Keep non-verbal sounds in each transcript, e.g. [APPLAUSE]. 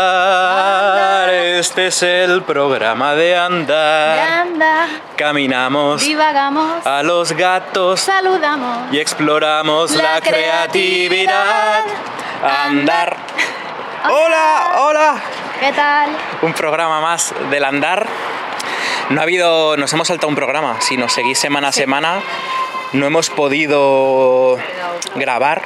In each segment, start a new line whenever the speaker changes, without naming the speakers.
Andar, este es el programa de andar.
anda,
Caminamos
divagamos,
a los gatos
saludamos.
y exploramos la,
La
creatividad.
creatividad.
Andar. Hola, hola.
¿Qué tal?
Un programa más del andar. No ha habido, nos hemos saltado un programa. Si nos seguís semana a semana, no hemos podido grabar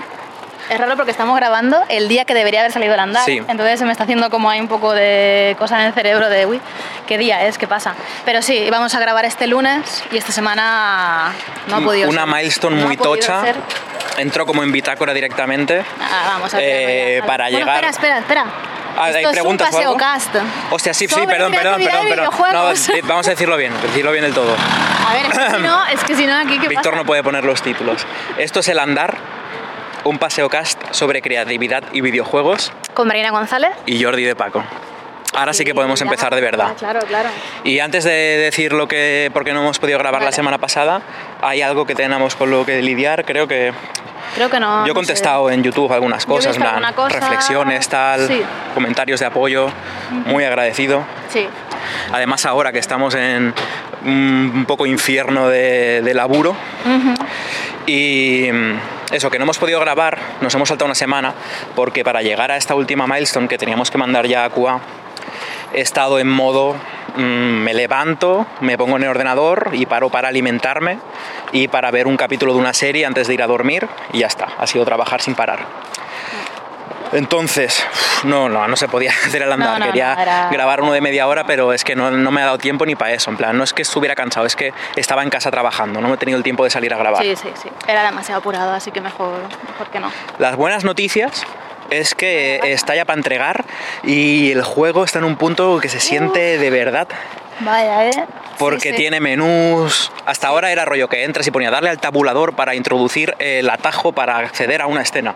Es raro porque estamos grabando el día que debería haber salido el andar.
Sí.
Entonces se me está haciendo como hay un poco de cosa en el cerebro de, uy, ¿qué día es? ¿Qué pasa? Pero sí, íbamos a grabar este lunes y esta semana no ha podido
una
ser.
milestone
No
muy tocha.
ser.
Entró como en bitácora directamente.
Ah, vamos a ver.
Eh, para
bueno,
llegar-
Espera, espera, espera.
Ah,
Esto
¿hay
es
preguntas o
un paseo
algo?
cast.
Hostia, sí, sí,
Sobre
perdón, perdón, perdón, perdón. No, vamos a decirlo bien, decirlo bien del todo.
A ver, es que si no, es que si no aquí qué
Víctor no puede poner los títulos. Esto es El Andar, un paseo cast sobre creatividad y videojuegos
Con Marina González.
y Jordi de Paco. Ahora sí que podemos
Ya,
empezar de verdad.
Claro, claro.
Y antes de decir lo que, por qué no hemos podido grabar la semana pasada, hay algo que tenemos con lo que lidiar. Creo que
Creo que no.
yo he
no
contestado en YouTube algunas cosas, en
visto
plan,
alguna cosa,
reflexiones, tal,
sí.
comentarios de apoyo. Muy agradecido.
Sí.
Además ahora que estamos en un poco infierno de, de laburo y eso, que no hemos podido grabar, nos hemos saltado una semana porque para llegar a esta última milestone que teníamos que mandar ya a QA, he estado en modo mm, me levanto, me pongo en el ordenador y paro para alimentarme y para ver un capítulo de una serie antes de ir a dormir y ya está, ha sido trabajar sin parar. Entonces, no, no, no se podía [LAUGHS] hacer el andar.
no,
Quería
no, era-
grabar uno de media hora, pero es que no, no me ha dado tiempo ni para eso. En plan, no es que estuviera cansado, es que estaba en casa trabajando, no he tenido el tiempo de salir a grabar.
Sí, sí, sí. Era demasiado apurado, así que mejor, mejor que no.
Las buenas noticias es que está ya para entregar y el juego está en un punto que se siente de verdad.
Vaya, ¿eh?
Porque
Sí, sí.
tiene menús. Hasta ahora era rollo que entras y ponía darle al tabulador para introducir el atajo para acceder a una escena.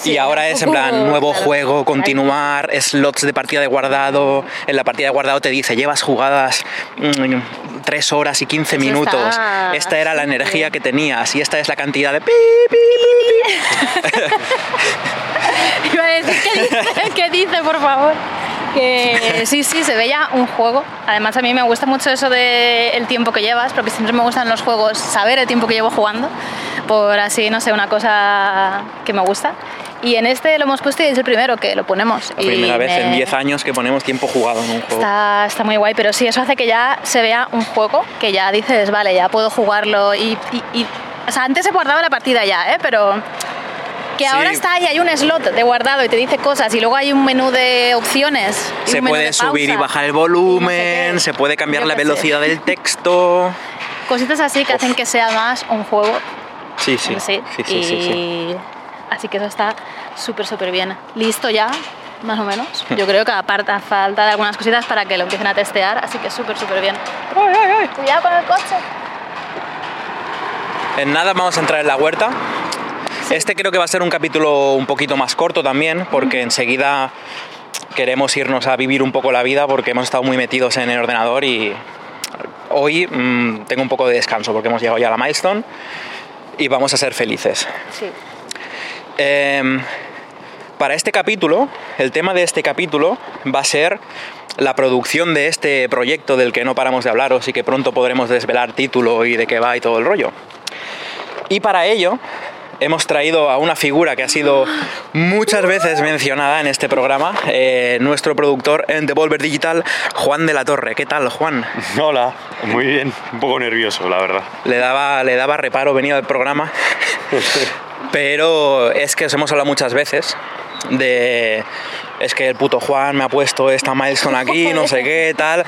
Sí,
y ahora es en plan nuevo
claro.
juego, continuar, slots de partida de guardado. En la partida de guardado te dice, llevas jugadas 3 horas y 15
Eso
minutos.
está
Esta era la energía que tenías y esta es la cantidad de... pi, pi, pi, pi. [LAUGHS]
Iba a decir, ¿qué dice? [LAUGHS] ¿Qué dice, por favor? Que sí, sí, se veía un juego. Además, a mí me gusta mucho eso del el tiempo que llevas, porque siempre me gustan los juegos saber el tiempo que llevo jugando, por así, no sé, una cosa que me gusta. Y en este lo hemos puesto y es el primero que lo ponemos.
La
y
primera vez en
me-
10 años que ponemos tiempo jugado en un juego.
Está, está muy guay, pero sí, eso hace que ya se vea un juego que ya dices, vale, ya puedo jugarlo y... y- y- o sea, antes se guardaba la partida ya, ¿eh? Pero que
Sí.
ahora está ahí, hay un slot de guardado y te dice cosas y luego hay un menú de opciones. y
Se
un menú
puede
de
subir y
pausa,
bajar el
y no sé
volumen, se puede cambiar
Yo
la
qué sé.
velocidad del texto.
Cositas así que
Uf.
hacen que sea más un juego
Sí, sí.
en sí.
Sí, sí, sí, sí.
y así que eso está súper, súper bien. Listo ya, más o menos. Yo creo que aparte falta de algunas cositas para que lo empiecen a testear, así que súper, súper bien. Cuidado con el coche.
En nada vamos a entrar en la huerta. Este creo que va a ser un capítulo un poquito más corto también, porque enseguida queremos irnos a vivir un poco la vida porque hemos estado muy metidos en el ordenador y hoy mm, tengo un poco de descanso porque hemos llegado ya a la milestone y vamos a ser felices.
Sí.
Em, para este capítulo, el tema de este capítulo va a ser la producción de este proyecto del que no paramos de hablaros y que pronto podremos desvelar título y de qué va y todo el rollo. Y para ello hemos traído a una figura que ha sido muchas veces mencionada en este programa, eh, nuestro productor en Devolver Digital, Juan de la Torre. ¿Qué tal, Juan? [LAUGHS]
Hola, muy bien, un poco nervioso, la verdad.
Le daba, le daba reparo venir al programa, [LAUGHS] pero es que os hemos hablado muchas veces de... Es que el puto Juan me ha puesto esta milestone aquí, [LAUGHS] no sé qué, tal.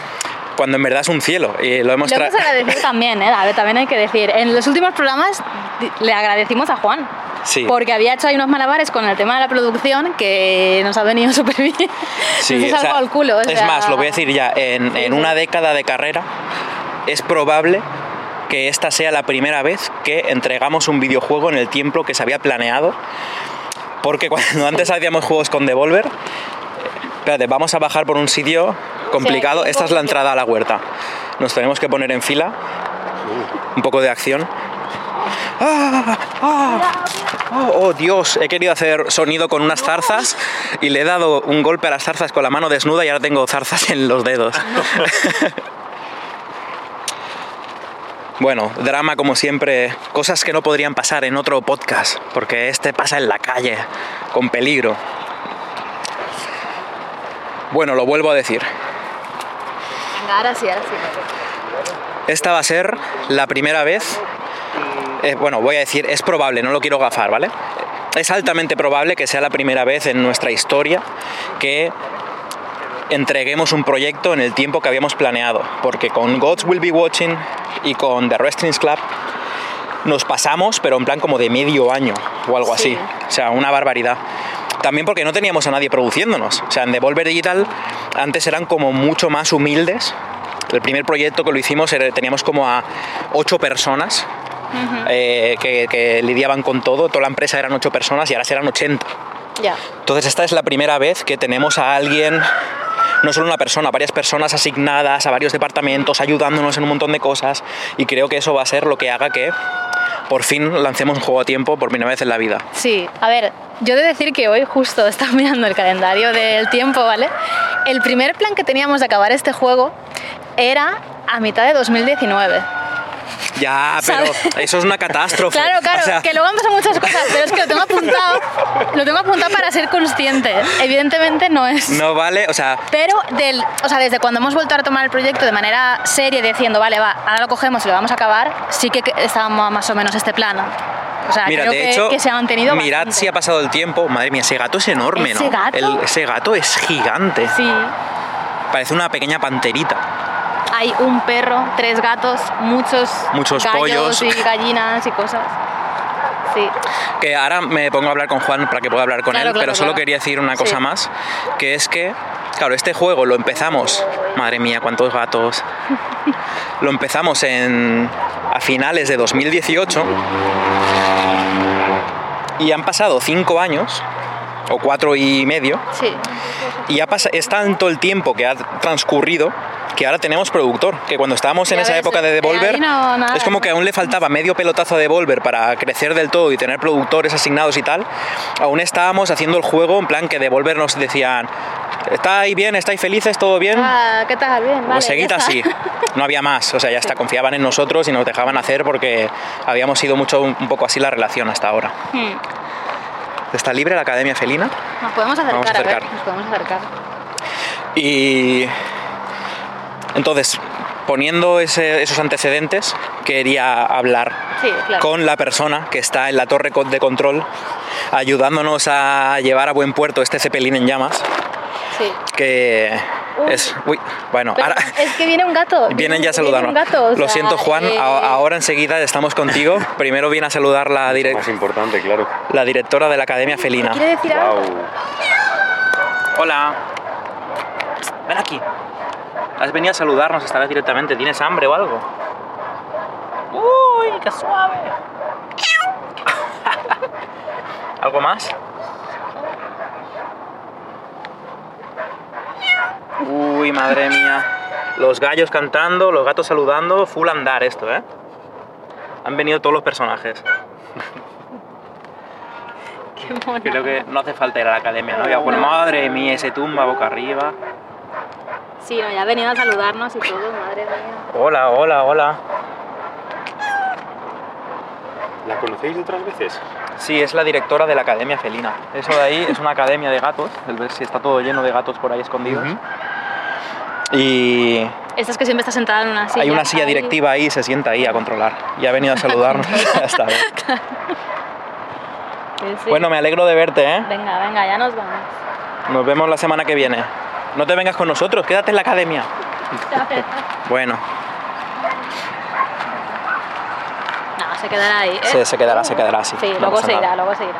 cuando en verdad es un cielo. Y lo hemos
Lo hemos agradecido también, ¿eh? A ver, también hay que decir. En los últimos programas le agradecimos a Juan.
Sí.
Porque había hecho ahí unos malabares con el tema de la producción que nos ha venido [LAUGHS] súper bien.
Sí,
nos
o sea,
al culo. o
es
sea,
más, lo voy a decir ya, en,
Sí,
en
sí.
una década de carrera es probable que esta sea la primera vez que entregamos un videojuego en el tiempo que se había planeado. Porque cuando [LAUGHS] antes hacíamos juegos con Devolver, espérate, vamos a bajar por un sitio complicado.
Sí,
Esta es la entrada a la huerta. Nos tenemos que poner en fila, un poco de acción. ¡Ah! ¡Ah! Oh, oh, Dios, he querido hacer sonido con unas zarzas y le he dado un golpe a las zarzas con la mano desnuda y ahora tengo zarzas en los dedos. [LAUGHS] bueno, drama como siempre, cosas que no podrían pasar en otro podcast, porque este pasa en la calle, con peligro. Bueno, lo vuelvo a decir.
Venga, ahora sí, ahora sí.
Esta va a ser la primera vez. eh, bueno, voy a decir, es probable, no lo quiero gafar, ¿vale? Es altamente probable que sea la primera vez en nuestra historia que entreguemos un proyecto en el tiempo que habíamos planeado. Porque con Gods Will Be Watching y con The Wrestling Club nos pasamos, pero en plan como de medio año o algo
Sí.
así. O sea, una barbaridad. También porque no teníamos a nadie produciéndonos. O sea, en Devolver Digital antes eran como mucho más humildes. El primer proyecto que lo hicimos era- teníamos como a ocho personas eh, que, que lidiaban con todo. Toda la empresa eran ocho personas y ahora serán 80. Entonces esta es la primera vez que tenemos a alguien, no solo una persona, varias personas asignadas a varios departamentos, ayudándonos en un montón de cosas y creo que eso va a ser lo que haga que por fin lancemos un juego a tiempo por primera vez en la vida.
Sí, a ver, yo he de decir que hoy justo [LAUGHS] estaba mirando el calendario del tiempo, ¿vale? El primer plan que teníamos de acabar este juego era a mitad de 2019.
Ya, pero
¿Sabes?
eso es una catástrofe.
Claro, claro,
O sea,
que luego han pasado muchas cosas, pero es que lo tengo apuntado, lo tengo apuntado para ser consciente. Evidentemente no es.
no vale, o sea,
Pero del, o sea, desde cuando hemos vuelto a retomar el proyecto de manera seria, diciendo, vale, va, ahora lo cogemos y lo vamos a acabar, sí que estábamos más o menos este plan. O sea,
mira,
creo
de
que,
hecho,
que se ha mantenido
mirad
bastante.
si ha pasado el tiempo. Madre mía, ese gato es enorme,
¿Ese
¿no?
gato?
El- ese gato es gigante.
Sí,
Parece una pequeña panterita.
Hay un perro, tres gatos, muchos,
Muchos pollos.
y gallinas y cosas. Sí,
Que ahora me pongo a hablar con Juan para que pueda hablar con
Claro,
él,
claro,
pero solo
claro.
quería decir una cosa
Sí.
más, que es que, claro, este juego lo empezamos, madre mía, cuántos gatos, lo empezamos en, a finales de 2018 y han pasado cinco años, o cuatro y medio,
sí.
y ha pas- es tanto el tiempo que ha transcurrido que ahora tenemos productor, que cuando estábamos en
Ya
esa
ves,
época de Devolver,
no,
es como que aún le faltaba medio pelotazo a Devolver para crecer del todo y tener productores asignados y tal. Aún estábamos haciendo el juego en plan que Devolver nos decían, ¿estáis bien? ¿Estáis felices? ¿Todo bien?
Ah, ¿qué tal? Bien, vale.
pues seguid
ya
así. No había más, o sea, ya está, confiaban en nosotros y nos dejaban hacer porque habíamos sido mucho un poco así la relación hasta ahora.
Hmm.
¿Está libre la Academia Felina?
Nos podemos acercar,
Vamos a
a ver,
acercar.
nos podemos acercar.
Y entonces, poniendo ese- esos antecedentes, quería hablar
Sí, claro.
con la persona que está en la torre de control, ayudándonos a llevar a buen puerto este cepelín en llamas,
Sí.
que
Uy.
es... Uy, bueno,
Pero
ahora...
es que viene un gato. [LAUGHS]
Vienen ya a
viene
saludarnos.
un gato, o
Lo
sea,
siento, Juan.
eh,
a- Ahora enseguida estamos contigo. Primero viene a saludar la, direc-
Más importante, claro.
la directora de la Academia Felina.
¿Quiere decir algo?
Wow.
Hola. Ven aquí. Has venido a saludarnos esta vez directamente. ¿Tienes hambre o algo? Uy, qué suave. [LAUGHS] ¿Algo más? Uy, madre mía. Los gallos cantando, los gatos saludando, full andar esto, ¿eh? Han venido todos los personajes. [LAUGHS]
Qué mono.
Creo que no hace falta ir a la academia, ¿no? Ya, pues madre mía, ese tumba boca arriba.
Sí, no, ya ha venido a saludarnos y todo, madre mía.
Hola, hola, hola.
¿La conocéis de otras veces?
Sí, es la directora de la Academia Felina. Eso de ahí es una academia de gatos. El ver si está todo lleno de gatos por ahí escondidos. Y
Esta es que siempre está sentada en una silla.
hay una silla
ahí.
directiva ahí y se sienta ahí a controlar. Y ha venido a [LAUGHS] saludarnos. [LAUGHS] [LAUGHS]
Sí, sí.
Bueno, me alegro de verte, ¿eh?
Venga, venga, ya nos vamos.
Nos vemos la semana que viene. No te vengas con nosotros, quédate en la academia. Bueno,
No, se quedará ahí. ¿eh?
se, se quedará, se quedará así.
Sí,
no
luego se irá, luego se irá.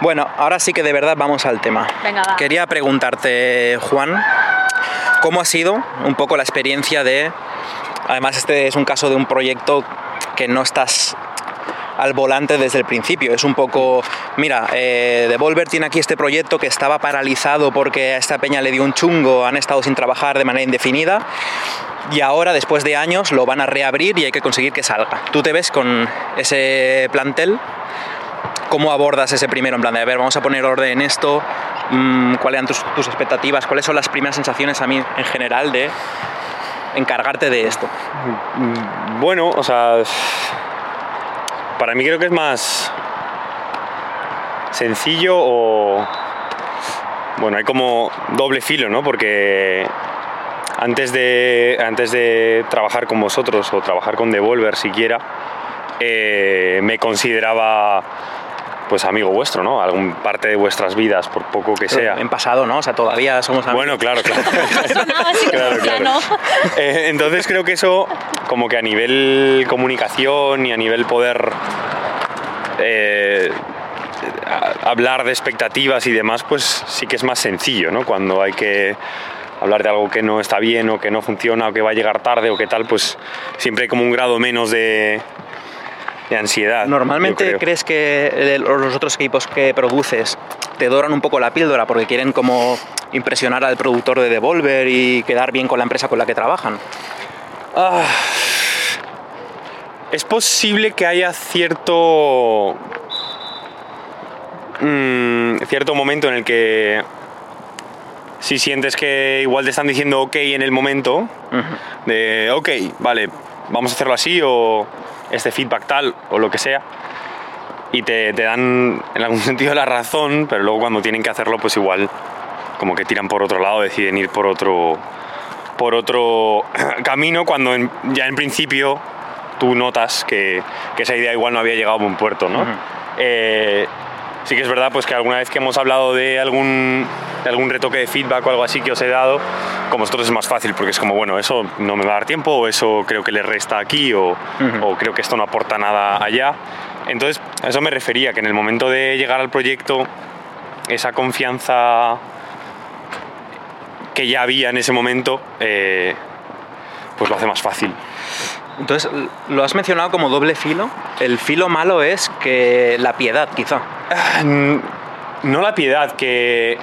Bueno, ahora sí que de verdad vamos al tema.
Venga, va.
Quería preguntarte, Juan, ¿cómo ha sido un poco la experiencia de... Además, este es un caso de un proyecto que no estás al volante desde el principio. Es un poco, mira, eh, Devolver tiene aquí este proyecto que estaba paralizado porque a esta peña le dio un chungo, han estado sin trabajar de manera indefinida y ahora, después de años, lo van a reabrir y hay que conseguir que salga. ¿Tú te ves con ese plantel? ¿Cómo abordas ese primero? En plan de, a ver, vamos a poner orden en esto, mm, cuáles eran tus, expectativas, cuáles son las primeras sensaciones a mí en general de encargarte de esto.
Bueno, o sea, para mí creo que es más sencillo o... Bueno, hay como doble filo, ¿no? Porque antes de, antes de trabajar con vosotros o trabajar con Devolver siquiera, eh, me consideraba pues amigo vuestro, ¿no? Algún parte de vuestras vidas, por poco que sea.
En pasado, ¿no? O sea, todavía somos amigos.
Bueno, claro, claro. [LAUGHS] [LAUGHS] Claro, claro. Eh, entonces creo que eso, como que a nivel comunicación y a nivel poder eh, hablar de expectativas y demás, pues sí que es más sencillo, ¿no? Cuando hay que hablar de algo que no está bien o que no funciona o que va a llegar tarde o que tal, pues siempre hay como un grado menos de, de ansiedad.
Normalmente crees que el- los otros equipos que produces te doran un poco la píldora porque quieren como impresionar al productor de Devolver y quedar bien con la empresa con la que trabajan.
Ah, es posible que haya cierto. mm, cierto momento en el que. Si sientes que igual te están diciendo ok en el momento, de ok, vale, vamos a hacerlo así, o este feedback tal, o lo que sea, y te, te dan en algún [LAUGHS] sentido la razón, pero luego cuando tienen que hacerlo, pues igual como que tiran por otro lado, deciden ir por otro, por otro [CLEARS THROAT] camino cuando en- ya en principio tú notas que, que esa idea igual no había llegado a buen puerto, ¿no? Eh, sí que es verdad pues que alguna vez que hemos hablado de algún, de algún retoque de feedback o algo así que os he dado, con vosotros es más fácil porque es como, bueno, eso no me va a dar tiempo o eso creo que le resta aquí o, o creo que esto no aporta nada allá. Entonces, a eso me refería, que en el momento de llegar al proyecto, esa confianza que ya había en ese momento, eh, pues lo hace más fácil.
Entonces, lo has mencionado como doble filo. El filo malo es que la piedad, quizá.
Ah, No la piedad, que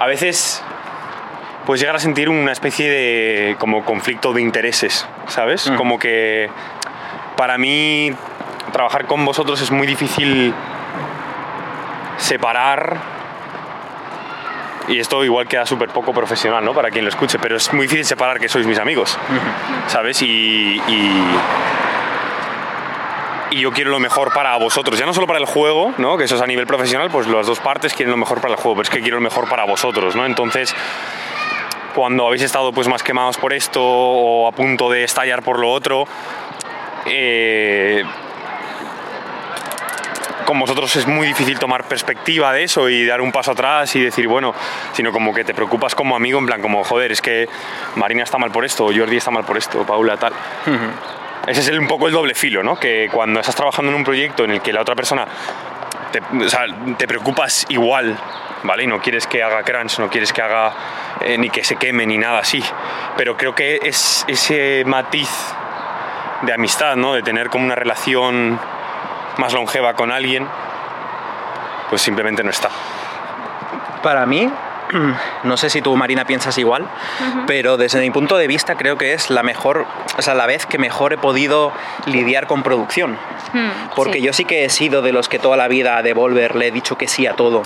a veces puedes llegar a sentir una especie de como conflicto de intereses, ¿sabes?
Mm.
Como que para mí trabajar con vosotros es muy difícil separar y esto igual queda súper poco profesional, ¿no? Para quien lo escuche, pero es muy difícil separar que sois mis amigos, ¿sabes? Y, y, y yo quiero lo mejor para vosotros, ya no solo para el juego, ¿no? Que eso es a nivel profesional, pues las dos partes quieren lo mejor para el juego, pero es que quiero lo mejor para vosotros, ¿no? Entonces, cuando habéis estado pues más quemados por esto o a punto de estallar por lo otro, eh, con vosotros es muy difícil tomar perspectiva de eso y dar un paso atrás y decir, bueno, sino como que te preocupas como amigo, en plan como, joder, es que Marina está mal por esto, Jordi está mal por esto, Paula tal. Ese es el- un poco el doble filo, ¿no? Que cuando estás trabajando en un proyecto en el que la otra persona te, preocupas igual, ¿vale? Y no quieres que haga crunch, no quieres que haga eh, ni que se queme ni nada así. Pero creo que es ese matiz de amistad, ¿no? De tener como una relación más longeva con alguien, pues simplemente no está.
Para mí, [CLEARS THROAT] no sé si tú, Marina, piensas igual, pero desde mi punto de vista creo que es la mejor, o sea, la vez que mejor he podido lidiar con producción.
Hmm,
Porque
sí.
yo sí que he sido de los que toda la vida a Devolver le he dicho que sí a todo.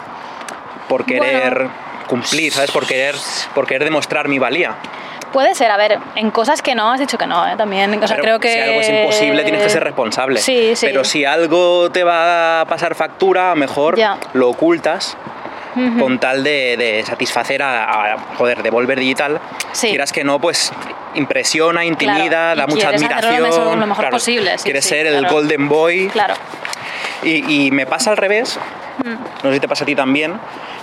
Por querer
Bueno.
cumplir, ¿sabes? Por querer, por querer demostrar mi valía.
Puede ser, a ver, en cosas que no has dicho que no, ¿eh? También, o sea,
Pero
creo que...
Si algo es imposible, tienes que ser responsable.
Sí, sí.
Pero si algo te va a pasar factura, mejor lo ocultas Con tal de, de satisfacer a, a, joder, Digital.
Sí.
Quieras que no, pues impresiona, intimida, da mucha
lo
admiración.
mejor- lo mejor posible, sí,
quieres
sí,
ser el. Golden Boy.
Claro.
Y, y me pasa al revés,
Mm.
no sé si te pasa a ti también,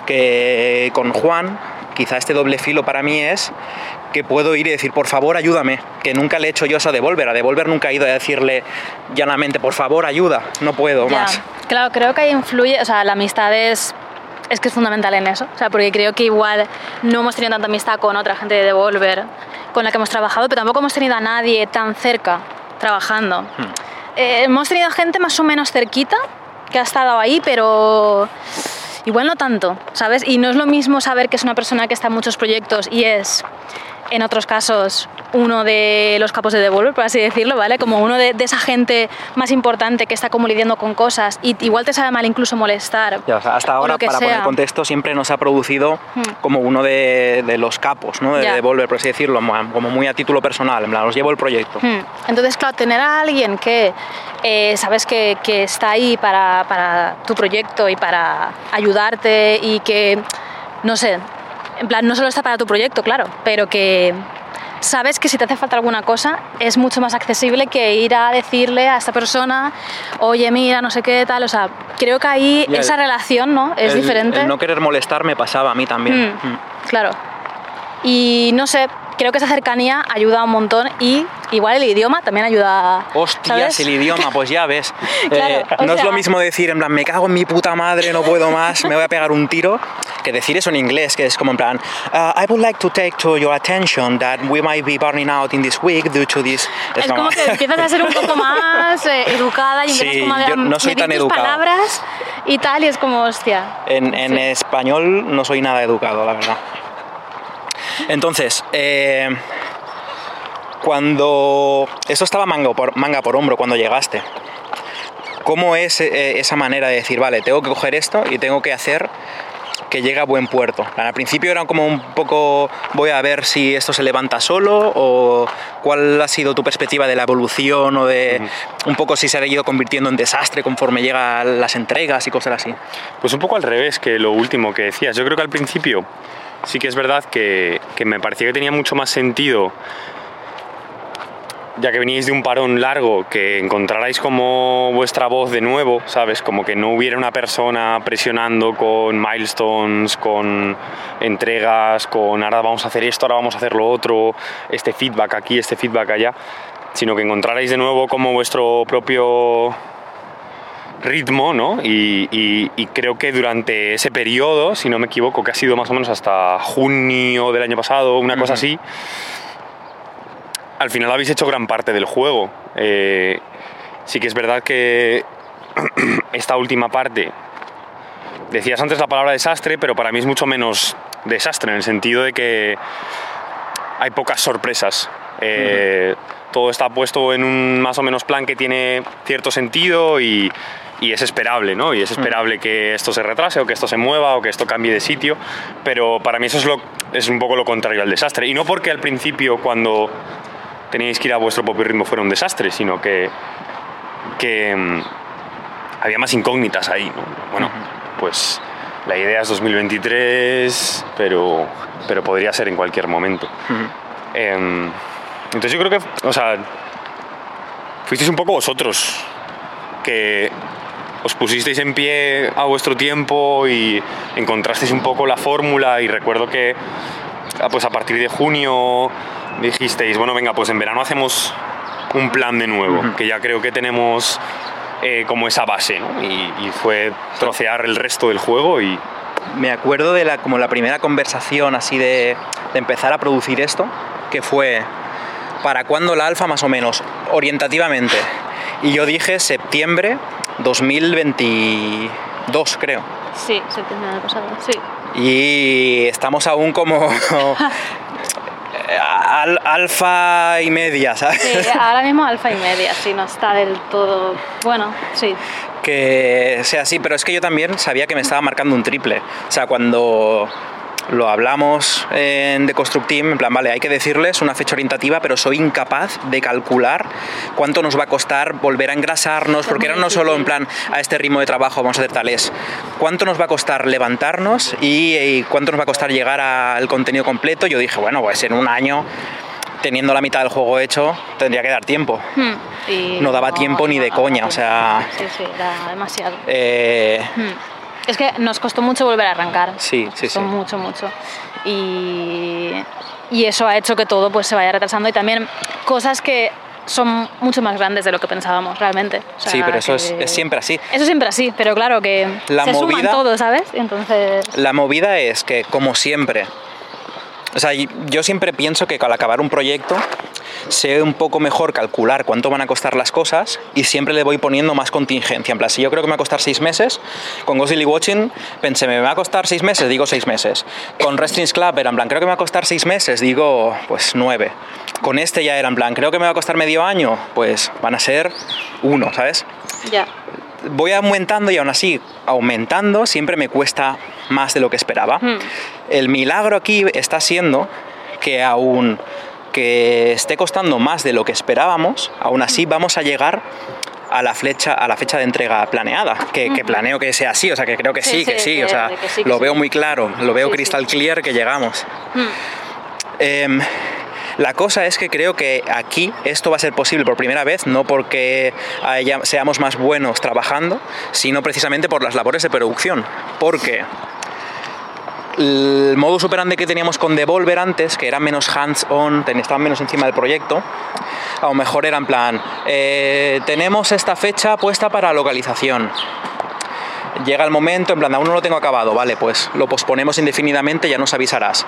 que con Juan quizá este doble filo para mí es que puedo ir y decir, por favor, ayúdame, que nunca le he hecho yo eso a Devolver. A Devolver nunca he ido a decirle llanamente, por favor, ayuda, no puedo
Ya.
más.
Claro, creo que ahí influye, o sea, la amistad es, es que es fundamental en eso, o sea, porque creo que igual no hemos tenido tanta amistad con otra gente de Devolver con la que hemos trabajado, pero tampoco hemos tenido a nadie tan cerca trabajando. Eh, hemos tenido gente más o menos cerquita que ha estado ahí, pero igual no tanto, ¿sabes? Y no es lo mismo saber que es una persona que está en muchos proyectos y es, en otros casos, uno de los capos de Devolver, por así decirlo, ¿vale? Como uno de, de esa gente más importante que está como lidiando con cosas y igual te sabe mal incluso molestar.
Ya, o sea, hasta ahora, para poner
sea.
contexto, siempre nos ha producido
Hmm.
como uno de, de los capos, ¿no? De
Ya.
Devolver, por así decirlo, mo- como muy a título personal, en plan, os llevo el proyecto.
Hmm. Entonces, claro, tener a alguien que eh, sabes que, que está ahí para, para tu proyecto y para ayudarte y que, no sé, en plan, no solo está para tu proyecto, claro, pero que sabes que si te hace falta alguna cosa es mucho más accesible que ir a decirle a esta persona, oye, mira, no sé qué tal, o sea, creo que ahí esa
el-
relación, ¿no? Es
El-
diferente.
El no querer molestar me pasaba a mí también.
Mm,
Mm.
Claro. Y no sé, creo que esa cercanía ayuda un montón y igual el idioma también ayuda.
Hostias,
¿sabes?
el idioma, pues ya ves. [LAUGHS]
Claro,
Eh, no es
sea-
lo mismo decir, en plan, me cago en mi puta madre, no puedo más, me voy a pegar un tiro, que decir eso en inglés, que es como en plan, "Uh, I would like to take to your attention that we might be burning out in this week due to this.
Es como que empiezas a ser un poco más eh, educada y empiezas
Sí,
como a
yo no soy tan educado.
palabras y tal, y es como, hostia.
En, en
Sí.
español no soy nada educado, la verdad. Entonces, eh, cuando... Eso estaba manga por, manga por hombro cuando llegaste. ¿Cómo es eh, esa manera de decir, vale, tengo que coger esto y tengo que hacer que llegue a buen puerto? Al principio era como un poco, voy a ver si esto se levanta solo o cuál ha sido tu perspectiva de la evolución o de un poco si se ha ido convirtiendo en desastre conforme llegan las entregas y cosas así.
Pues un poco al revés que lo último que decías. Yo creo que al principio sí que es verdad que, que me parecía que tenía mucho más sentido, ya que veníais de un parón largo, que encontrarais como vuestra voz de nuevo, ¿sabes? Como que no hubiera una persona presionando con milestones, con entregas, con ahora vamos a hacer esto, ahora vamos a hacer lo otro, este feedback aquí, este feedback allá, sino que encontrarais de nuevo como vuestro propio ritmo, ¿no? Y, y- y creo que durante ese periodo, si no me equivoco, que ha sido más o menos hasta junio del año pasado, una cosa así, al final habéis hecho gran parte del juego. Eh, sí que es verdad que [CLEARS THROAT] esta última parte, decías antes la palabra desastre, pero para mí es mucho menos desastre, en el sentido de que hay pocas sorpresas. Eh, Todo está puesto en un más o menos plan que tiene cierto sentido y, y es esperable, ¿no? Y es esperable que esto se retrase o que esto se mueva o que esto cambie de sitio, pero para mí eso es, lo, es un poco lo contrario al desastre. Y no porque al principio, cuando teníais que ir a vuestro propio ritmo, fuera un desastre, sino que, que mm, había más incógnitas ahí, ¿no? Bueno, pues la idea es 2023, pero, pero podría ser en cualquier momento. Em, entonces yo creo que, o sea, fuisteis un poco vosotros que os pusisteis en pie a vuestro tiempo y encontrasteis un poco la fórmula y recuerdo que ah, pues a partir de junio dijisteis, bueno, venga, pues en verano hacemos un plan de nuevo, que ya creo que tenemos eh, como esa base, ¿no? Y, y fue trocear el resto del juego y,
me acuerdo de la, como la primera conversación así de, de empezar a producir esto, que fue para cuándo la alfa más o menos, orientativamente. Y yo dije septiembre 2022, creo.
Sí, septiembre del año pasado, sí.
Y estamos aún como [LAUGHS] al- alfa y media, ¿sabes?
Sí, ahora mismo alfa y media, sí, no está del todo. Bueno, sí.
que sea así, pero es que yo también sabía que me estaba marcando un triple. O sea, cuando lo hablamos en The Construct Team, en plan, vale, hay que decirles una fecha orientativa, pero soy incapaz de calcular cuánto nos va a costar volver a engrasarnos, porque era no solo en plan, a este ritmo de trabajo vamos a hacer tales, cuánto nos va a costar levantarnos y, y cuánto nos va a costar llegar al contenido completo. Yo dije, bueno, pues en un año, teniendo la mitad del juego hecho, tendría que dar tiempo.
Hmm, y
No daba tiempo ni de coña, o sea-
Sí, sí, era demasiado.
Eh,
Hmm. Es que nos costó mucho volver a arrancar.
Sí, sí,
Costó
sí.
mucho, mucho. Y, y eso ha hecho que todo pues, se vaya retrasando y también cosas que son mucho más grandes de lo que pensábamos realmente. O sea,
Sí, pero eso es,
que-
es siempre así.
Eso siempre así, pero claro que
La
se suman
movida-
todo, ¿sabes? Entonces...
La movida es que, como siempre, o sea, yo siempre pienso que al acabar un proyecto, sé un poco mejor calcular cuánto van a costar las cosas y siempre le voy poniendo más contingencia. En plan, si yo creo que me va a costar seis meses, con Ghostly Watching pensé, ¿me va a costar seis meses? Digo seis meses. Con Wrestling's Club era en plan, creo que me va a costar seis meses, digo pues nueve. Con este ya era en plan, creo que me va a costar medio año, pues van a ser uno, ¿sabes?
Ya.
Voy aumentando y aún así, aumentando, siempre me cuesta más de lo que esperaba.
Hmm.
El milagro aquí está siendo que aún que esté costando más de lo que esperábamos, aún así vamos a llegar a la flecha a la fecha de entrega planeada que, que planeo que sea así o sea que creo que sí,
Sí,
que
sí,
o sea
sí,
lo veo muy claro lo veo crystal clear que llegamos. Em, la cosa es que creo que aquí esto va a ser posible por primera vez, no porque seamos más buenos trabajando, sino precisamente por las labores de producción. Porque el modus operandi que teníamos con Devolver antes, que era menos hands-on, estaban menos encima del proyecto, a lo mejor era en plan, eh, tenemos esta fecha puesta para localización. Llega el momento, en plan, aún no lo tengo acabado, vale, pues lo posponemos indefinidamente, ya nos avisarás.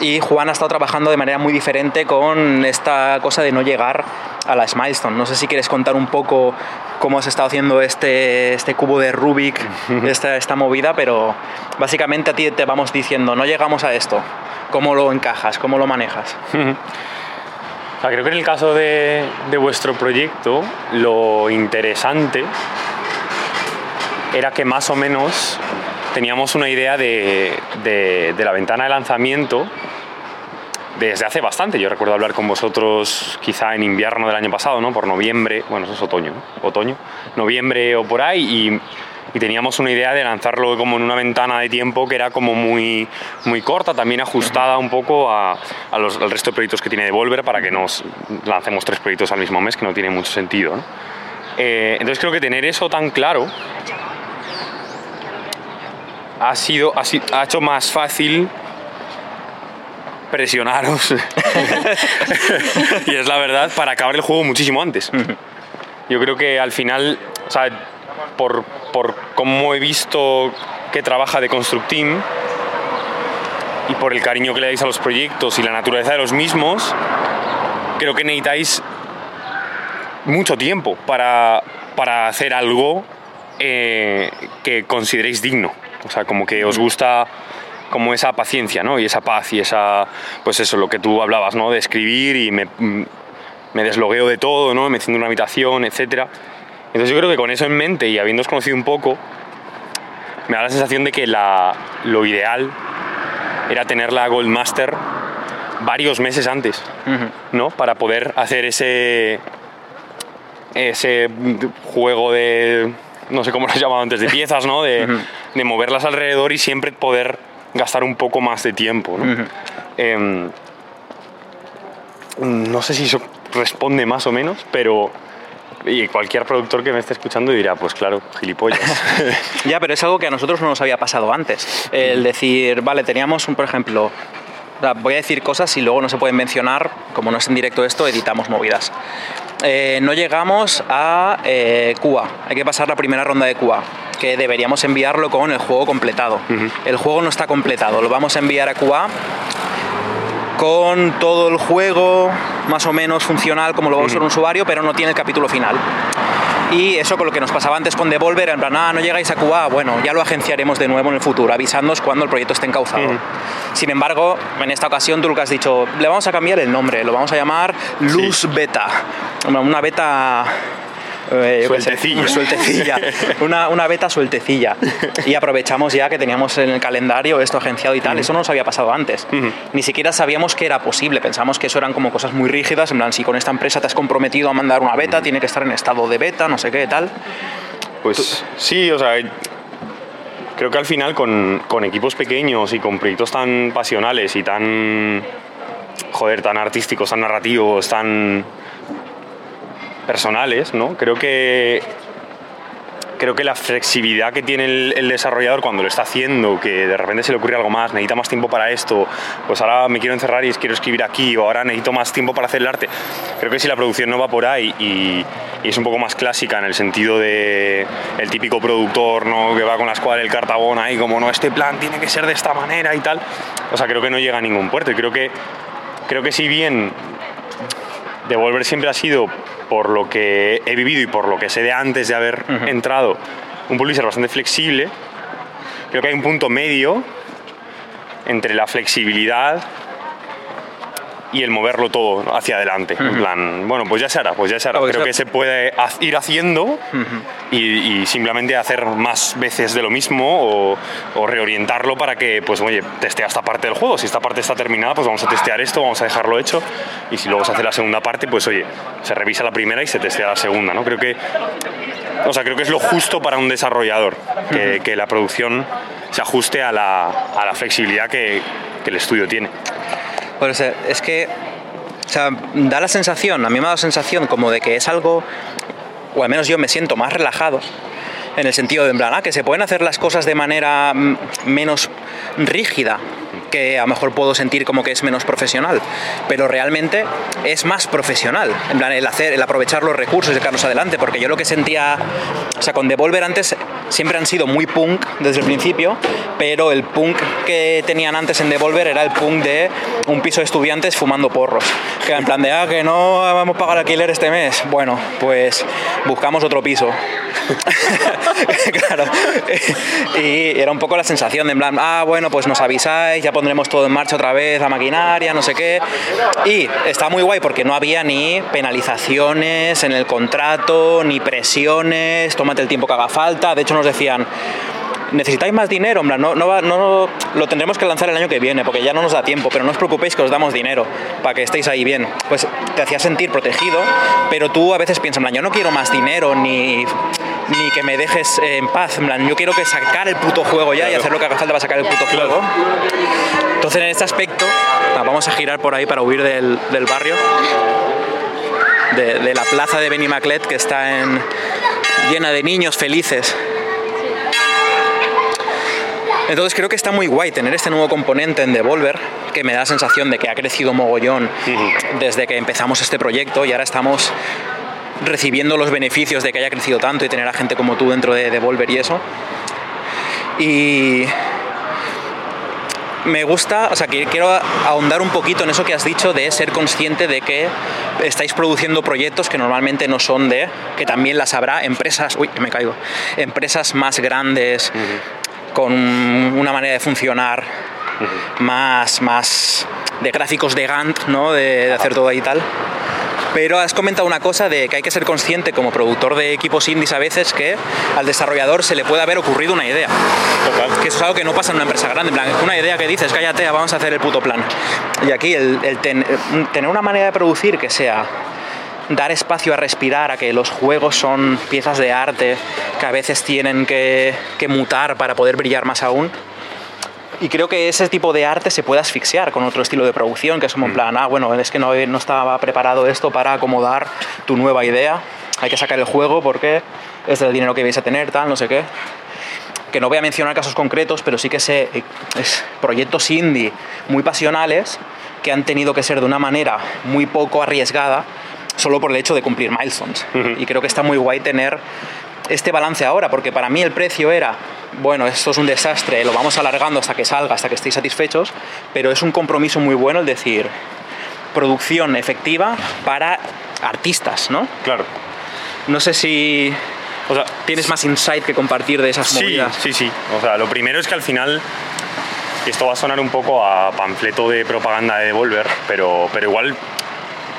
Y Juan ha estado trabajando de manera muy diferente con esta cosa de no llegar a las milestone. No sé si quieres contar un poco cómo has estado haciendo este, este cubo de Rubik, [LAUGHS] esta, esta movida, pero básicamente a ti te vamos diciendo, no llegamos a esto. ¿Cómo lo encajas? ¿Cómo lo manejas? [LAUGHS]
O sea, creo que en el caso de, de vuestro proyecto, lo interesante era que más o menos teníamos una idea de, de- de la ventana de lanzamiento desde hace bastante. Yo recuerdo hablar con vosotros quizá en invierno del año pasado, ¿no? Por noviembre, bueno, eso es otoño, ¿no? Otoño, noviembre o por ahí, y, teníamos una idea de lanzarlo como en una ventana de tiempo que era como muy, muy corta, también ajustada un poco a, al resto de proyectos que tiene Devolver para que nos lancemos tres proyectos al mismo mes, que no tiene mucho sentido. Eh, entonces creo que tener eso tan claro ha sido ha, si- ha hecho más fácil presionaros [LAUGHS] y es la verdad para acabar el juego muchísimo antes yo creo que al final o sea, por, por cómo he visto que trabaja de Construct Team y por el cariño que le dais a los proyectos y la naturaleza de los mismos creo que necesitáis mucho tiempo para, para hacer algo eh, que consideréis digno. O sea, como que os gusta como esa paciencia, ¿no? Y esa paz y esa, pues eso, lo que tú hablabas, ¿no? De escribir y me, me deslogueo de todo, ¿no? Me enciendo una habitación, etc. Entonces yo creo que con eso en mente y habiéndoos conocido un poco, me da la sensación de que la, lo ideal era tener la Gold Master varios meses antes. ¿no? Para poder hacer ese, ese juego de, no sé cómo lo he llamado antes, de piezas, ¿no? De, de moverlas alrededor y siempre poder gastar un poco más de tiempo, ¿no? Em, no sé si eso responde más o menos, pero... Y cualquier productor que me esté escuchando dirá, pues claro, gilipollas. [LAUGHS]
Ya, pero es algo que a nosotros no nos había pasado antes. El decir, vale, teníamos un, por ejemplo, voy a decir cosas y luego no se pueden mencionar, como no es en directo esto, editamos movidas. Eh, no llegamos a eh, Cuba, hay que pasar la primera ronda de Cuba, que deberíamos enviarlo con el juego completado. El juego no está completado, lo vamos a enviar a Cuba con todo el juego más o menos funcional como lo va a usar un usuario, pero no tiene el capítulo final. Y eso con lo que nos pasaba antes con Devolver, en plan, ah, no llegáis a Cuba, bueno, ya lo agenciaremos de nuevo en el futuro, avisándonos cuando el proyecto esté encauzado. Sin embargo, en esta ocasión tú lo que has dicho, le vamos a cambiar el nombre, lo vamos a llamar Luz Beta. Una beta... eh, sé,
Sueltecilla. [LAUGHS]
sueltecilla. Una, una beta sueltecilla. Y aprovechamos ya que teníamos en el calendario esto agenciado y tal. Eso no nos había pasado antes. Ni siquiera sabíamos que era posible. Pensamos que eso eran como cosas muy rígidas. En plan, si con esta empresa te has comprometido a mandar una beta, tiene que estar en estado de beta, no sé qué, tal.
Pues sí, o sea, creo que al final con, con equipos pequeños y con proyectos tan pasionales y tan, joder, tan artísticos, tan narrativos, tan personales, ¿no? Creo que creo que la flexibilidad que tiene el, desarrollador cuando lo está haciendo, que de repente se le ocurre algo más, necesita más tiempo para esto, pues ahora me quiero encerrar y quiero escribir aquí, o ahora necesito más tiempo para hacer el arte. Creo que si la producción no va por ahí y, y es un poco más clásica en el sentido de el típico productor ¿no? que va con la escuadra del cartabón ahí, como no, este plan tiene que ser de esta manera y tal. O sea, creo que no llega a ningún puerto. Y creo que, creo que si bien Devolver siempre ha sido por lo que he vivido y por lo que sé de antes de haber uh -huh. entrado, un publisher bastante flexible. Creo que hay un punto medio entre la flexibilidad y el moverlo todo hacia adelante. Uh -huh. En plan, bueno, pues ya se hará, pues ya se hará. Creo que se puede ir haciendo uh -huh. y, y, simplemente hacer más veces de lo mismo o, o, reorientarlo para que, pues, oye, testea esta parte del juego. Si esta parte está terminada, pues vamos a testear esto, vamos a dejarlo hecho. Y si luego se hace la segunda parte, pues, oye, se revisa la primera y se testea la segunda, ¿no? Creo que, o sea, creo que es lo justo para un desarrollador, que, uh -huh. que la producción se ajuste a la, a la flexibilidad que, que el estudio tiene.
Pues es que da la sensación, a mí me dado la sensación como de que es algo, o al menos yo me siento más relajado, en el sentido de en plan, ah, que se pueden hacer las cosas de manera menos rígida, que a lo mejor puedo sentir como que es menos profesional, pero realmente es más profesional, en plan el hacer, el aprovechar los recursos y sacarlos adelante, porque yo lo que sentía, o sea, con Devolver antes siempre han sido muy punk desde el principio, pero el punk que tenían antes en Devolver era el punk de un piso de estudiantes fumando porros, que en plan de, ah, que no vamos a pagar alquiler este mes, bueno, pues buscamos otro piso. [LAUGHS] [LAUGHS] y era un poco la sensación de en plan, ah, bueno, pues nos avisáis, ya pondremos todo en marcha otra vez, la maquinaria, no sé qué. Y está muy guay porque no había ni penalizaciones en el contrato, ni presiones, tómate el tiempo que haga falta. De hecho, nos decían, necesitáis más dinero, no, no, no, no, lo tendremos que lanzar el año que viene porque ya no nos da tiempo, pero no os preocupéis que os damos dinero para que estéis ahí bien. Pues te hacía sentir protegido, pero tú a veces piensas, en plan, yo no quiero más dinero ni, ni que me dejes en paz, en plan, yo quiero que sacar el puto juego ya claro. y hacer lo que haga falta para sacar el puto claro. juego. Entonces en este aspecto, vamos a girar por ahí para huir del, del barrio. De, de, la plaza de Benimaclet que está en, llena de niños felices entonces creo que está muy guay tener este nuevo componente en Devolver, que me da la sensación de que ha crecido mogollón uh -huh. desde que empezamos este proyecto y ahora estamos recibiendo los beneficios de que haya crecido tanto y tener a gente como tú dentro de Devolver y eso. Y me gusta, o sea, que quiero ahondar un poquito en eso que has dicho de ser consciente de que estáis produciendo proyectos que normalmente no son de, que también las habrá empresas, uy, me caigo, empresas más grandes, uh -huh con una manera de funcionar uh -huh. más, más de gráficos de Gantt, ¿no? de, de hacer todo ahí y tal. Pero has comentado una cosa de que hay que ser consciente como productor de equipos indies a veces que al desarrollador se le puede haber ocurrido una idea. Total. Que eso es algo que no pasa en una empresa grande. En plan, una idea que dices, cállate, vamos a hacer el puto plan. Y aquí el, el ten, tener una manera de producir que sea dar espacio a respirar, a que los juegos son piezas de arte que a veces tienen que, que mutar para poder brillar más aún. Y creo que ese tipo de arte se puede asfixiar con otro estilo de producción, que es como en plan, ah, bueno, es que no, no estaba preparado esto para acomodar tu nueva idea, hay que sacar el juego porque es el dinero que vais a tener, tal, no sé qué. Que no voy a mencionar casos concretos, pero sí que sé es proyectos indie muy pasionales que han tenido que ser de una manera muy poco arriesgada solo por el hecho de cumplir milestones. Uh -huh. Y creo que está muy guay tener este balance ahora, porque para mí el precio era, bueno, esto es un desastre, lo vamos alargando hasta que salga, hasta que estéis satisfechos, pero es un compromiso muy bueno el decir, producción efectiva para artistas, ¿no?
Claro.
No sé si o sea, tienes más insight que compartir de esas
sí,
movidas.
Sí, sí. O sea, lo primero es que al final esto va a sonar un poco a panfleto de propaganda de Devolver, pero, pero igual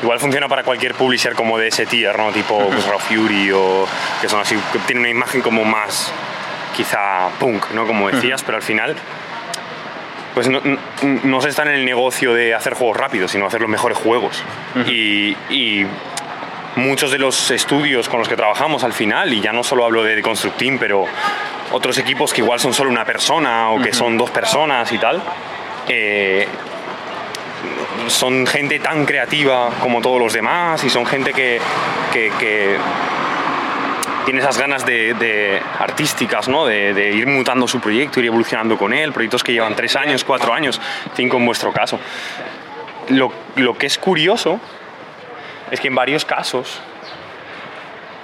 igual funciona para cualquier publisher como de ese tier, ¿no? Tipo uh -huh. pues, Raw Fury o que son así, que tienen una imagen como más quizá punk, ¿no? Como decías, uh -huh. pero al final pues no, no, se está en el negocio de hacer juegos rápidos, sino hacer los mejores juegos. Uh -huh. y, y, muchos de los estudios con los que trabajamos al final, y ya no solo hablo de Constructing, pero otros equipos que igual son solo una persona o que son dos personas y tal, eh, son gente tan creativa como todos los demás y son gente que, que, tiene esas ganas de, artísticas, ¿no? De, de ir mutando su proyecto, ir evolucionando con él, proyectos que llevan tres años, cuatro años, cinco en vuestro caso. Lo, lo que es curioso es que en varios casos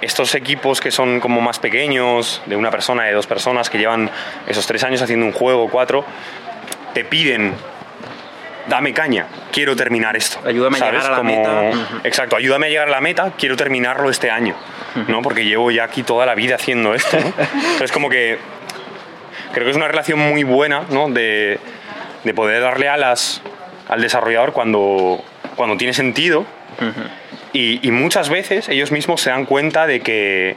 estos equipos que son como más pequeños, de una persona, de dos personas, que llevan esos tres años haciendo un juego, cuatro, te piden, dame caña, quiero terminar esto.
Ayúdame a llegar a la meta.
Exacto, ayúdame a llegar a la meta, quiero terminarlo este año, ¿no? Porque llevo ya aquí toda la vida haciendo esto, ¿no? [LAUGHS] Pero es como que creo que es una relación muy buena, ¿no? De, de poder darle alas al desarrollador cuando, cuando tiene sentido y, y muchas veces ellos mismos se dan cuenta de que,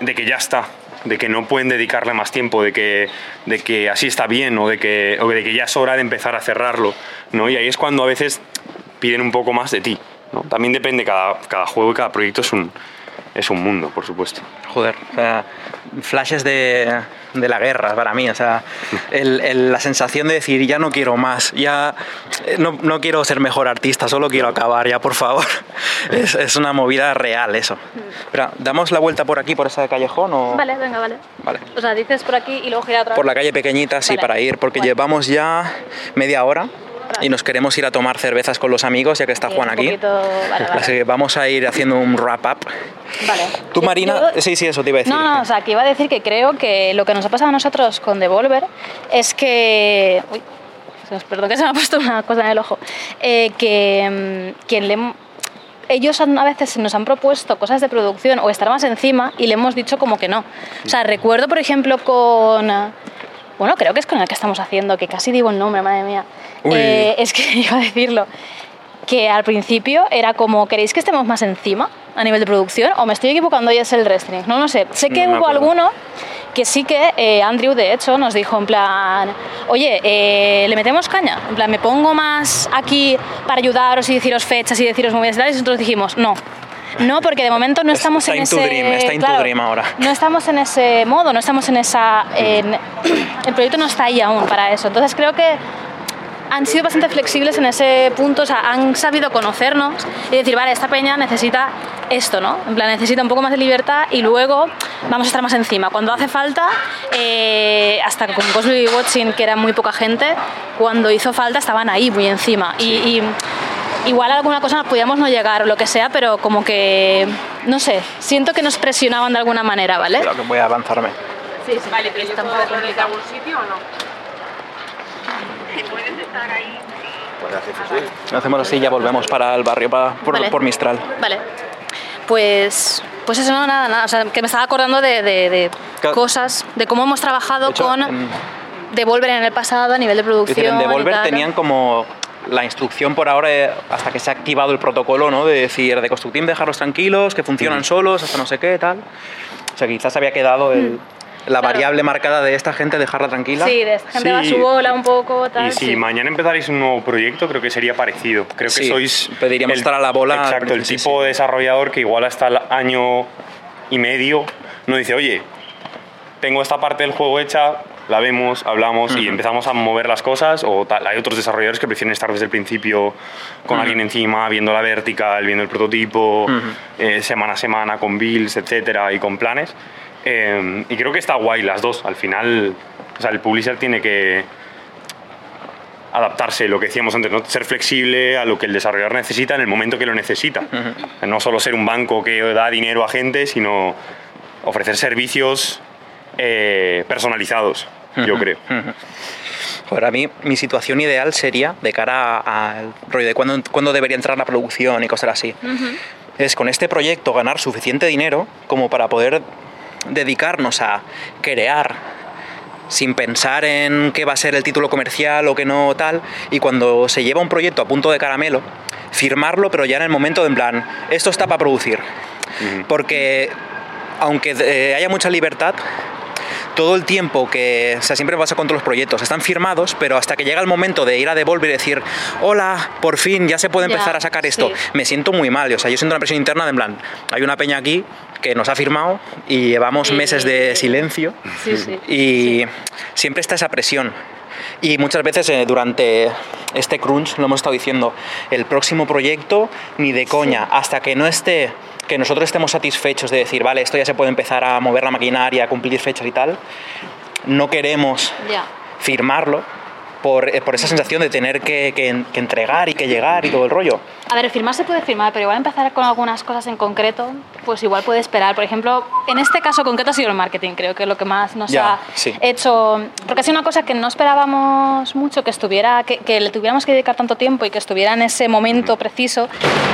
de que ya está, de que no pueden dedicarle más tiempo, de que, de que así está bien o de que, de que ya es hora de empezar a cerrarlo. ¿no? Y ahí es cuando a veces piden un poco más de ti. ¿no? También depende, cada, cada juego y cada proyecto es un, es un mundo, por supuesto.
Joder, flashes de, de la guerra para mí, o sea, el- el- la sensación de decir ya no quiero más, ya eh, no, no quiero ser mejor artista, solo quiero acabar, ya por favor. [LAUGHS] Es, es una movida real eso. Espera, ¿damos la vuelta por aquí, por ese callejón o...?
Vale, venga, vale.
Vale.
O sea, dices por aquí y luego gira otra
Por la calle pequeñita, sí,
Vale.
para ir, porque llevamos ya media hora y nos queremos ir a tomar cervezas con los amigos, ya que está
Sí,
Juan aquí.
poquito- vale, vale.
Así que vamos a ir haciendo un wrap-up.
Vale.
Tú,
Yo-
Marina,
yo-
sí, sí, eso te iba a decir.
No, no, o sea, que iba a decir que creo que lo que nos ha pasado a nosotros con Devolver es que. Uy, perdón que se me ha puesto una cosa en el ojo. Eh, que mm, quien le hem- ellos a veces nos han propuesto cosas de producción o estar más encima y le hemos dicho como que no. O sea, recuerdo, por ejemplo, con. Bueno, creo que es con el que estamos haciendo, que casi digo el nombre, madre mía. Eh, es que [LAUGHS] iba a decirlo que al principio era como, ¿queréis que estemos más encima a nivel de producción? ¿O me estoy equivocando y es el wrestling? No lo sé. Sé que
No me
hubo alguno que sí que eh, Andrew, de hecho, nos dijo en plan, oye, eh, ¿le metemos caña? En plan, ¿me pongo más aquí para ayudaros y deciros fechas y deciros movidas y tal? Y nosotros dijimos, no. No, porque de momento no
Es-
estamos
está
en ese...
dream, está in to dream ahora.
No estamos en ese modo, no estamos en esa... en- el proyecto no está ahí aún para eso. Entonces creo que han sido bastante flexibles en ese punto, o sea, han sabido conocernos y decir, vale, esta peña necesita esto, ¿no? En plan, necesita un poco más de libertad y luego vamos a estar más encima. Cuando hace falta, eh, hasta con Cosby Watching, que era muy poca gente, cuando hizo falta estaban ahí muy encima. Y, y igual a alguna cosa nos podíamos no llegar o lo que sea, pero como que, no sé, siento que nos presionaban de alguna manera, ¿vale?
Espera, que voy a avanzarme.
Sí, sí, vale, pero un poco complicado.
algún sitio o no? Si puedes estar ahí.
Hacemos así y ya volvemos para el barrio, para, por,
Vale.
por Mistral.
Vale. Pues, pues eso, no, nada, nada. O sea, que me estaba acordando de, de- de
Claro.
cosas, de cómo hemos trabajado
hecho,
con
en-
Devolver en el pasado a nivel de producción.
en
y
Devolver
tal.
tenían como la instrucción por ahora, eh, hasta que se ha activado el protocolo, ¿no? De decir, de Constructeam dejarlos tranquilos, que funcionan solos, hasta no sé qué, tal. O sea, quizás había quedado el- la.
Claro.
variable marcada de esta gente, dejarla tranquila.
Sí, de esta gente va a su bola un poco, tal.
Y si
sí.
mañana empezarais un nuevo proyecto, creo que sería parecido. Creo que sois.
pediríamos estar a la bola
Exacto, el tipo
sí.
de desarrollador que igual hasta el año y medio no dice, oye, tengo esta parte del juego hecha, la vemos, hablamos y empezamos a mover las cosas. O tal. Hay otros desarrolladores que prefieren estar desde el principio con alguien encima, viendo la vertical, viendo el prototipo, eh, semana a semana, con builds, etcétera, y con planes. Eh, y creo que está guay las dos. Al final, o sea, el publisher tiene que adaptarse, lo que decíamos antes, ¿no? ser flexible a lo que el desarrollador necesita en el momento que lo necesita. No solo ser un banco que da dinero a gente, sino ofrecer servicios eh, personalizados, yo creo.
Joder, a mí mi situación ideal sería, de cara al rollo de cuándo, cuándo debería entrar la producción y cosas así, es con este proyecto ganar suficiente dinero como para poder dedicarnos a crear sin pensar en qué va a ser el título comercial o qué no tal, y cuando se lleva un proyecto a punto de caramelo, firmarlo, pero ya en el momento de en plan, esto está para producir. Porque aunque eh, haya mucha libertad, todo el tiempo que, o sea, siempre pasa con todos los proyectos, están firmados, pero hasta que llega el momento de ir a Devolver y decir, hola, por fin, ya se puede
Ya,
empezar a sacar esto,
sí.
me siento muy mal, o sea, yo siento una presión interna de en plan, hay una peña aquí que nos ha firmado y llevamos
Sí.
meses de silencio
sí.
y siempre está esa presión Y muchas veces eh, durante este crunch lo hemos estado diciendo, el próximo proyecto ni de coña, hasta que no esté, que nosotros estemos satisfechos de decir, vale, esto ya se puede empezar a mover la maquinaria, a cumplir fechas y tal, no queremos firmarlo por, eh, por esa sensación de tener que, que- que entregar y que llegar y todo el rollo.
A ver, firmar se puede firmar, pero igual empezar con algunas cosas en concreto, pues igual puede esperar. Por ejemplo, en este caso concreto ha sido el marketing, creo que es lo que más nos
Ya,
ha
sí.
hecho. Porque ha sido una cosa que no esperábamos mucho, que estuviera, que, que le tuviéramos que dedicar tanto tiempo y que estuviera en ese momento preciso.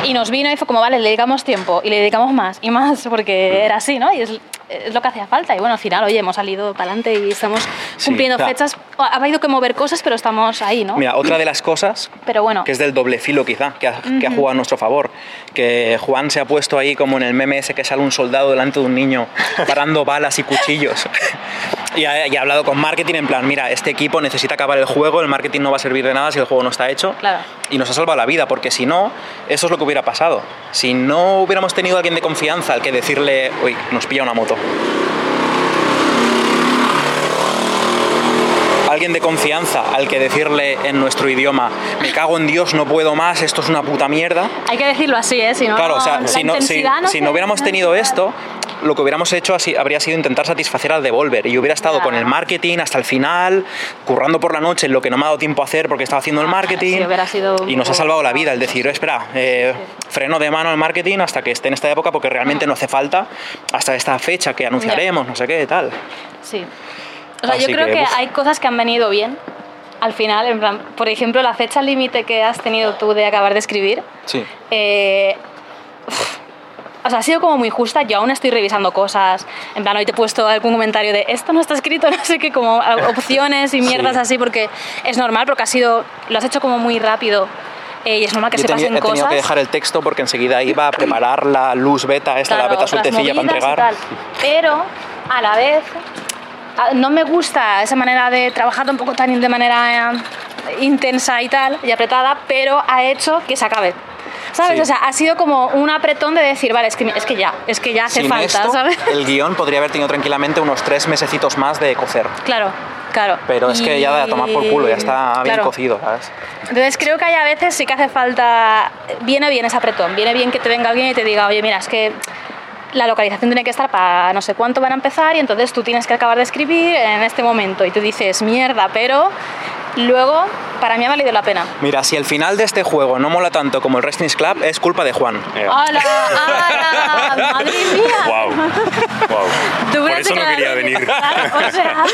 Y nos vino y fue como, vale, le dedicamos tiempo y le dedicamos más y más, porque era así, ¿no? Y es, es lo que hacía falta. Y bueno, al final, oye, hemos salido para adelante y estamos cumpliendo
claro.
fechas. Ha habido que mover cosas, pero estamos ahí, ¿no?
Mira, otra de las cosas [CLEARS THROAT]
Pero bueno.
que es del doble filo quizá, que ha, que ha jugado a nuestro favor, que Juan se ha puesto ahí como en el meme ese que sale un soldado delante de un niño parando balas y cuchillos. [LAUGHS] y, ha, y ha hablado con marketing en plan, mira, este equipo necesita acabar el juego, el marketing no va a servir de nada si el juego no está hecho.
Claro.
Y nos ha salvado la vida, porque si no, eso es lo que hubiera pasado. Si no hubiéramos tenido a alguien de confianza al que decirle, uy, nos pilla una moto. Alguien de confianza al que decirle en nuestro idioma, me cago en Dios, no puedo más, esto es una puta mierda.
Hay que decirlo así, ¿eh? Si no,
Claro, o sea, si no, si,
intensidad
si no hubiéramos tenido esto, lo que hubiéramos hecho así, habría sido intentar satisfacer al Devolver. Y yo hubiera estado
Ya.
con el marketing hasta el final, currando por la noche en lo que no me ha dado tiempo a hacer porque estaba haciendo el marketing.
Ah, sí, un
y nos ha salvado la vida el decir, espera, eh, freno de mano al marketing hasta que esté en esta época porque realmente no hace falta hasta esta fecha que anunciaremos, no sé qué, tal.
Sí. O sea,
Así
yo creo
que,
que, hay cosas que han venido bien al final. En plan, por ejemplo, la fecha límite que has tenido tú de acabar de escribir.
Sí.
eh, uf, o sea, ha sido como muy justa. Yo aún estoy revisando cosas. En plan, hoy te he puesto algún comentario de esto no está escrito, [LAUGHS] no sé qué, como [LAUGHS] opciones y mierdas
Sí.
así, porque es normal, porque ha sido, lo has hecho como muy rápido. eh, y es normal que
Yo
se pasen
he tenido
cosas.
que dejar el texto porque enseguida iba a preparar la luz beta, esta, la
Claro,
beta
otras
sueltecilla para entregar.
Pero a la vez no me gusta esa manera de trabajar tampoco tan de manera eh, intensa y tal y apretada, pero ha hecho que se acabe. ¿Sabes?
Sí.
O sea, ha sido como un apretón de decir, vale, es que, es que ya, es que ya hace
Sin
falta,
esto,
¿sabes?
el guion podría haber tenido tranquilamente unos tres mesecitos más de cocer.
Claro, claro.
Pero es que ya de a tomar por culo, ya está bien
Claro.
cocido, ¿sabes?
Entonces creo que hay a veces sí que hace falta, viene bien ese apretón, viene bien que te venga alguien y te diga, oye, mira, es que la localización tiene que estar para no sé cuánto van a empezar y entonces tú tienes que acabar de escribir en este momento y tú dices, mierda, pero luego para mí ha valido la pena.
Mira, si el final de este juego no mola tanto como el Wrestling Club, es culpa de Juan.
¡Hala! ¡Hala! ¡Madre mía!
Wow. wow. [LAUGHS]
Tú
Por eso no quería venir.
Claro, [LAUGHS] o sea,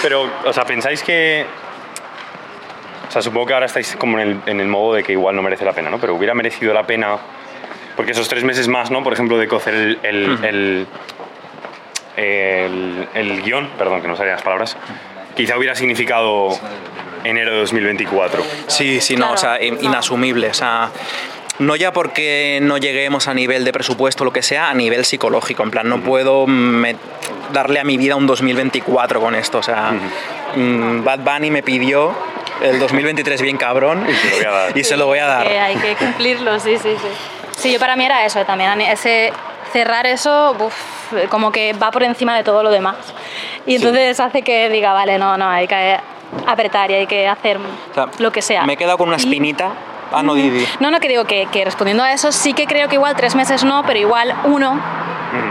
Pero, o sea, ¿pensáis que... O sea, supongo que ahora estáis como en el, en el modo de que igual no merece la pena, ¿no? Pero hubiera merecido la pena... Porque esos tres meses más, ¿no? Por ejemplo, de cocer el... el, el, el- el guion, perdón, que no salían las palabras, quizá hubiera significado enero de 2024.
Sí, sí, no,
Claro,
o sea, inasumible. O sea, no ya porque no lleguemos a nivel de presupuesto o lo que sea, a nivel psicológico. En plan, no puedo me- darle a mi vida un 2024 con esto. O sea, mm, Bad Bunny me pidió el 2023 bien cabrón
se lo voy a dar. [LAUGHS]
y se lo voy a dar.
Que hay que cumplirlo, sí, sí, sí. Sí, yo para mí era eso también, ese cerrar eso, uf, como que va por encima de todo lo demás. Y entonces hace que diga, vale, no, no, hay que apretar y hay que hacer
O sea,
lo que sea.
Me he quedado con una
Y-
espinita. Ah, no, Didi.
No, no, que digo que, que respondiendo a eso, sí que creo que igual tres meses no, pero igual uno,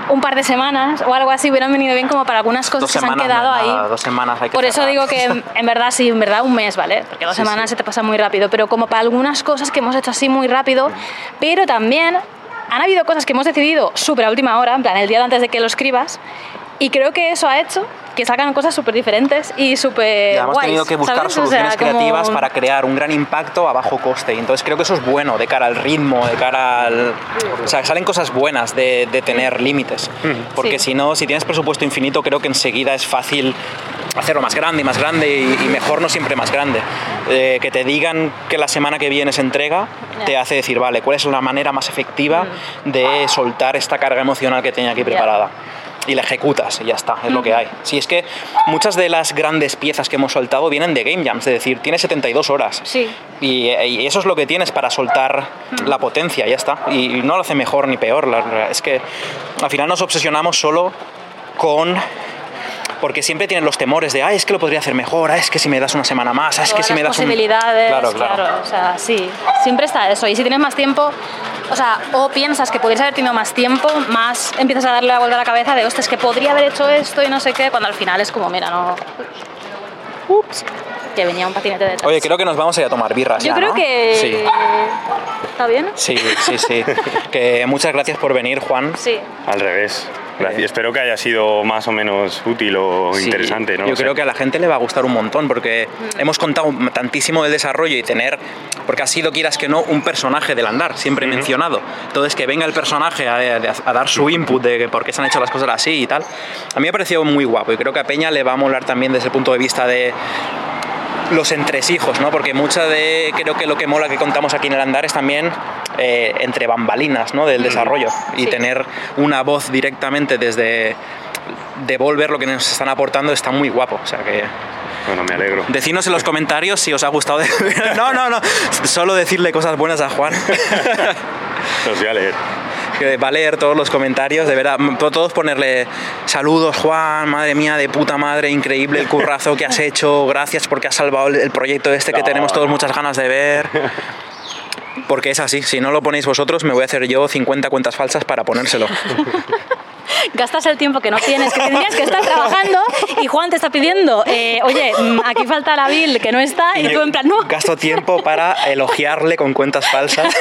un par de semanas o algo así hubieran venido bien como para algunas cosas
Dos
que se han quedado
no,
ahí.
nada, dos semanas hay que
Por eso digo que en verdad sí, en verdad un mes, ¿vale? Porque dos
Sí,
semanas
sí.
se te pasa muy rápido, pero como para algunas cosas que hemos hecho así muy rápido, pero también han habido cosas que hemos decidido súper a última hora, en plan el día antes de que lo escribas, y creo que eso ha hecho que salgan cosas súper diferentes y súper
Ya hemos tenido que buscar
¿sabes? O sea,
soluciones
como-
creativas para crear un gran impacto a bajo coste. Y entonces creo que eso es bueno de cara al ritmo, de cara al... O sea, salen cosas buenas de, de tener límites. Porque
Sí.
si no, si tienes presupuesto infinito, creo que enseguida es fácil hacerlo más grande y más grande y, y mejor no siempre más grande. Eh, que te digan que la semana que viene se entrega te hace decir, vale, ¿cuál es la manera más efectiva de soltar esta carga emocional que tenía aquí preparada? Y la ejecutas y ya está, es lo que hay. Si es que muchas de las grandes piezas que hemos soltado vienen de Game Jams, es decir, tiene 72 horas.
Sí.
Y, y eso es lo que tienes para soltar la potencia, ya está. Y no lo hace mejor ni peor. la- la- es que al final nos obsesionamos solo con porque siempre tienen los temores de, ah, es que lo podría hacer mejor, ah, es que si me das una semana más, ah, es que si me das un...
posibilidades,
Claro,
claro,
claro.
o sea, sí, siempre está eso. Y si tienes más tiempo, o sea, o piensas que podrías haber tenido más tiempo, más empiezas a darle la vuelta a la cabeza de, ostras, que podría haber hecho esto y no sé qué, cuando al final es como, mira, no... Ups, que venía un patinete detrás.
Oye, creo que nos vamos a ir a tomar birras
Yo
ya,
creo
¿no?
que...
Sí.
¿Está bien?
Sí, sí, sí. [LAUGHS] que muchas gracias por venir, Juan.
Sí.
Al revés. Gracias. Espero que haya sido más o menos útil o
Sí,
interesante, ¿no?
Yo
O sea,
creo que a la gente le va a gustar un montón porque
Mm.
hemos contado tantísimo del desarrollo y tener, porque ha sido, quieras que no, un personaje del andar, siempre mencionado. Entonces, que venga el personaje a, a- a dar su input de por qué se han hecho las cosas así y tal, a mí me ha parecido muy guapo y creo que a Peña le va a molar también desde el punto de vista de los entresijos, ¿no? Porque mucha de, creo que lo que mola que contamos aquí en el andar es también eh, entre bambalinas, ¿no? Del desarrollo y
Sí.
tener una voz directamente desde devolver lo que nos están aportando está muy guapo, o sea que
Bueno, me alegro.
decidnos en los comentarios si os ha gustado. de- [LAUGHS] No, no, no, solo decirle cosas buenas a Juan. [LAUGHS]
Los voy a leer.
Que va a leer todos los comentarios, de verdad, todos ponerle saludos Juan, madre mía, de puta madre, increíble el currazo que has [LAUGHS] hecho, gracias porque has salvado el, proyecto este que
No,
tenemos todos
no.
muchas ganas de ver. [LAUGHS] Porque es así, si no lo ponéis vosotros, me voy a hacer yo 50 cuentas falsas para ponérselo. [LAUGHS]
Gastas el tiempo que no tienes, que tendrías que estar trabajando y Juan te está pidiendo, eh, oye, mm, aquí falta la Bill que no está y tú en plan, no.
Gasto tiempo para elogiarle con cuentas falsas.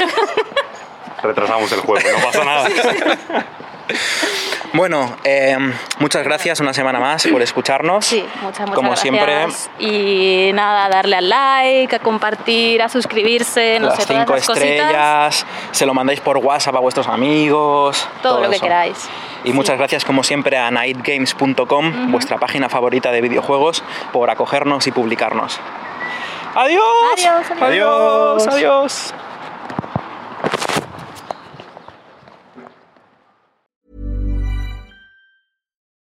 Retrasamos el juego, no pasa nada.
Bueno, eh, muchas gracias una semana más por escucharnos.
Sí, muchas, muchas
Como
gracias.
siempre,
Y nada, darle al like, a compartir, a suscribirse, no
las
sé, todas
cinco
cositas.
estrellas, se lo mandáis por WhatsApp a vuestros amigos.
Todo, lo que queráis.
Y muchas gracias como siempre a nightgames.com, vuestra página favorita de videojuegos, por acogernos y publicarnos. Adiós.
Adiós, adiós.
Adiós. adiós.